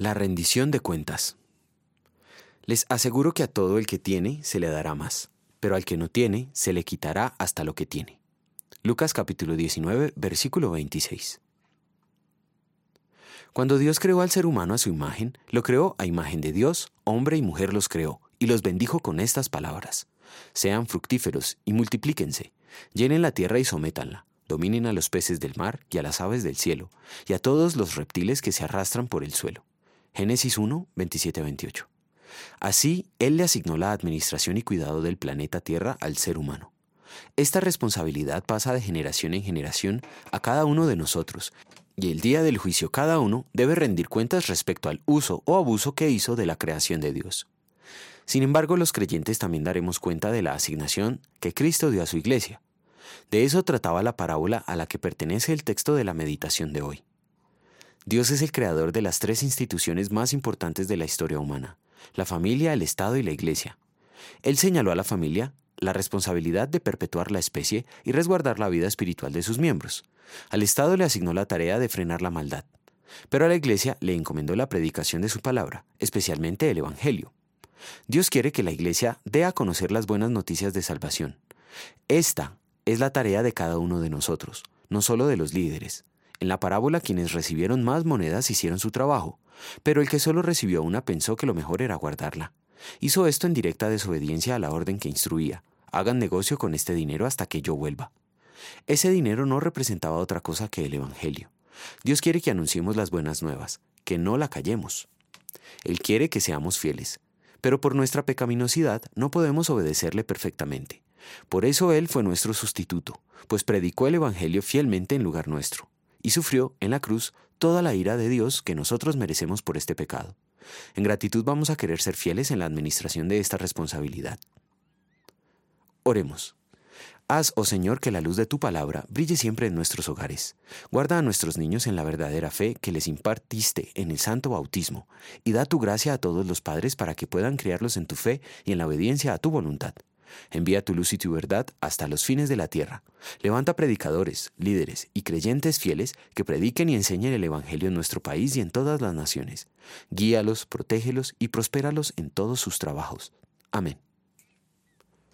La rendición de cuentas. Les aseguro que a todo el que tiene se le dará más, pero al que no tiene se le quitará hasta lo que tiene. Lucas capítulo 19, versículo 26. Cuando Dios creó al ser humano a su imagen, lo creó a imagen de Dios, hombre y mujer los creó, y los bendijo con estas palabras. Sean fructíferos y multiplíquense, llenen la tierra y sométanla, dominen a los peces del mar y a las aves del cielo, y a todos los reptiles que se arrastran por el suelo. Génesis 1, 27-28. Así, Él le asignó la administración y cuidado del planeta Tierra al ser humano. Esta responsabilidad pasa de generación en generación a cada uno de nosotros, y el día del juicio cada uno debe rendir cuentas respecto al uso o abuso que hizo de la creación de Dios. Sin embargo, los creyentes también daremos cuenta de la asignación que Cristo dio a su iglesia. De eso trataba la parábola a la que pertenece el texto de la meditación de hoy. Dios es el creador de las tres instituciones más importantes de la historia humana, la familia, el Estado y la Iglesia. Él señaló a la familia la responsabilidad de perpetuar la especie y resguardar la vida espiritual de sus miembros. Al Estado le asignó la tarea de frenar la maldad. Pero a la Iglesia le encomendó la predicación de su palabra, especialmente el Evangelio. Dios quiere que la Iglesia dé a conocer las buenas noticias de salvación. Esta es la tarea de cada uno de nosotros, no solo de los líderes. En la parábola quienes recibieron más monedas hicieron su trabajo, pero el que solo recibió una pensó que lo mejor era guardarla. Hizo esto en directa desobediencia a la orden que instruía. Hagan negocio con este dinero hasta que yo vuelva. Ese dinero no representaba otra cosa que el Evangelio. Dios quiere que anunciemos las buenas nuevas, que no la callemos. Él quiere que seamos fieles, pero por nuestra pecaminosidad no podemos obedecerle perfectamente. Por eso Él fue nuestro sustituto, pues predicó el Evangelio fielmente en lugar nuestro y sufrió en la cruz toda la ira de Dios que nosotros merecemos por este pecado. En gratitud vamos a querer ser fieles en la administración de esta responsabilidad. Oremos. Haz, oh Señor, que la luz de tu palabra brille siempre en nuestros hogares. Guarda a nuestros niños en la verdadera fe que les impartiste en el santo bautismo, y da tu gracia a todos los padres para que puedan criarlos en tu fe y en la obediencia a tu voluntad. Envía tu luz y tu verdad hasta los fines de la tierra. Levanta predicadores, líderes y creyentes fieles que prediquen y enseñen el Evangelio en nuestro país y en todas las naciones. Guíalos, protégelos y prospéralos en todos sus trabajos. Amén.